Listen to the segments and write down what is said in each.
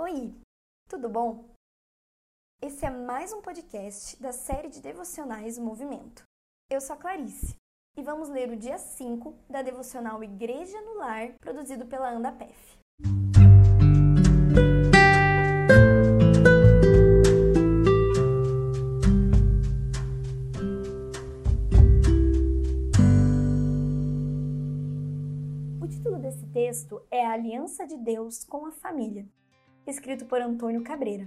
Oi, tudo bom? Esse é mais um podcast da série de devocionais Movimento. Eu sou a Clarice e vamos ler o dia 5 da devocional Igreja no Lar, produzido pela Andapef. O título desse texto é A Aliança de Deus com a Família escrito por Antônio Cabreira.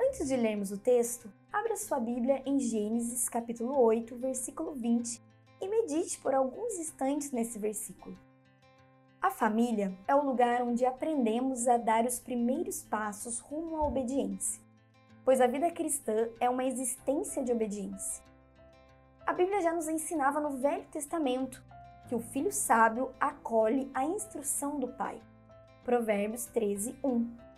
Antes de lermos o texto, abra sua Bíblia em Gênesis capítulo 8, versículo 20 e medite por alguns instantes nesse versículo. A família é o lugar onde aprendemos a dar os primeiros passos rumo à obediência, pois a vida cristã é uma existência de obediência. A Bíblia já nos ensinava no Velho Testamento que o filho sábio acolhe a instrução do pai. Provérbios 13, 1.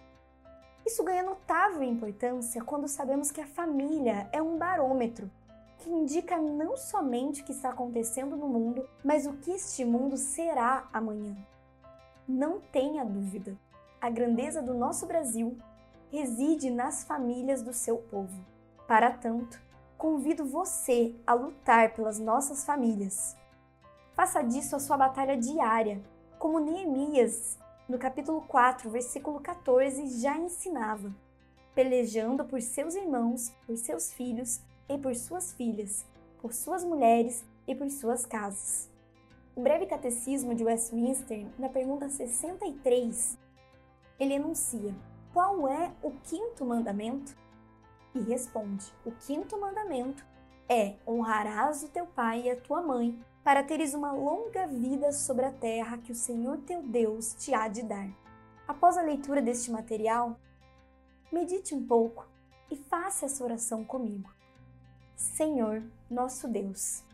Isso ganha notável importância quando sabemos que a família é um barômetro que indica não somente o que está acontecendo no mundo, mas o que este mundo será amanhã. Não tenha dúvida, a grandeza do nosso Brasil reside nas famílias do seu povo. Para tanto, convido você a lutar pelas nossas famílias. Faça disso a sua batalha diária, como Neemias no capítulo 4, versículo 14, já ensinava: pelejando por seus irmãos, por seus filhos e por suas filhas, por suas mulheres e por suas casas. O breve catecismo de Westminster, na pergunta 63, ele enuncia: qual é o quinto mandamento? E responde: o quinto mandamento é honrarás o teu pai e a tua mãe, para teres uma longa vida sobre a terra que o Senhor teu Deus te há de dar. Após a leitura deste material, medite um pouco e faça essa oração comigo. Senhor, nosso Deus,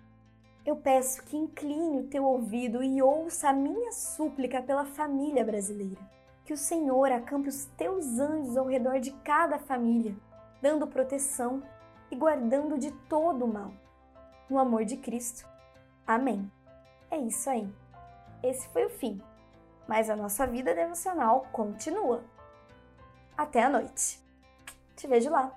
eu peço que incline o teu ouvido e ouça a minha súplica pela família brasileira. Que o Senhor acampe os teus anjos ao redor de cada família, dando proteção e guardando de todo o mal. No amor de Cristo, Amém. É isso aí. Esse foi o fim, mas a nossa vida devocional continua. Até a noite. Te vejo lá.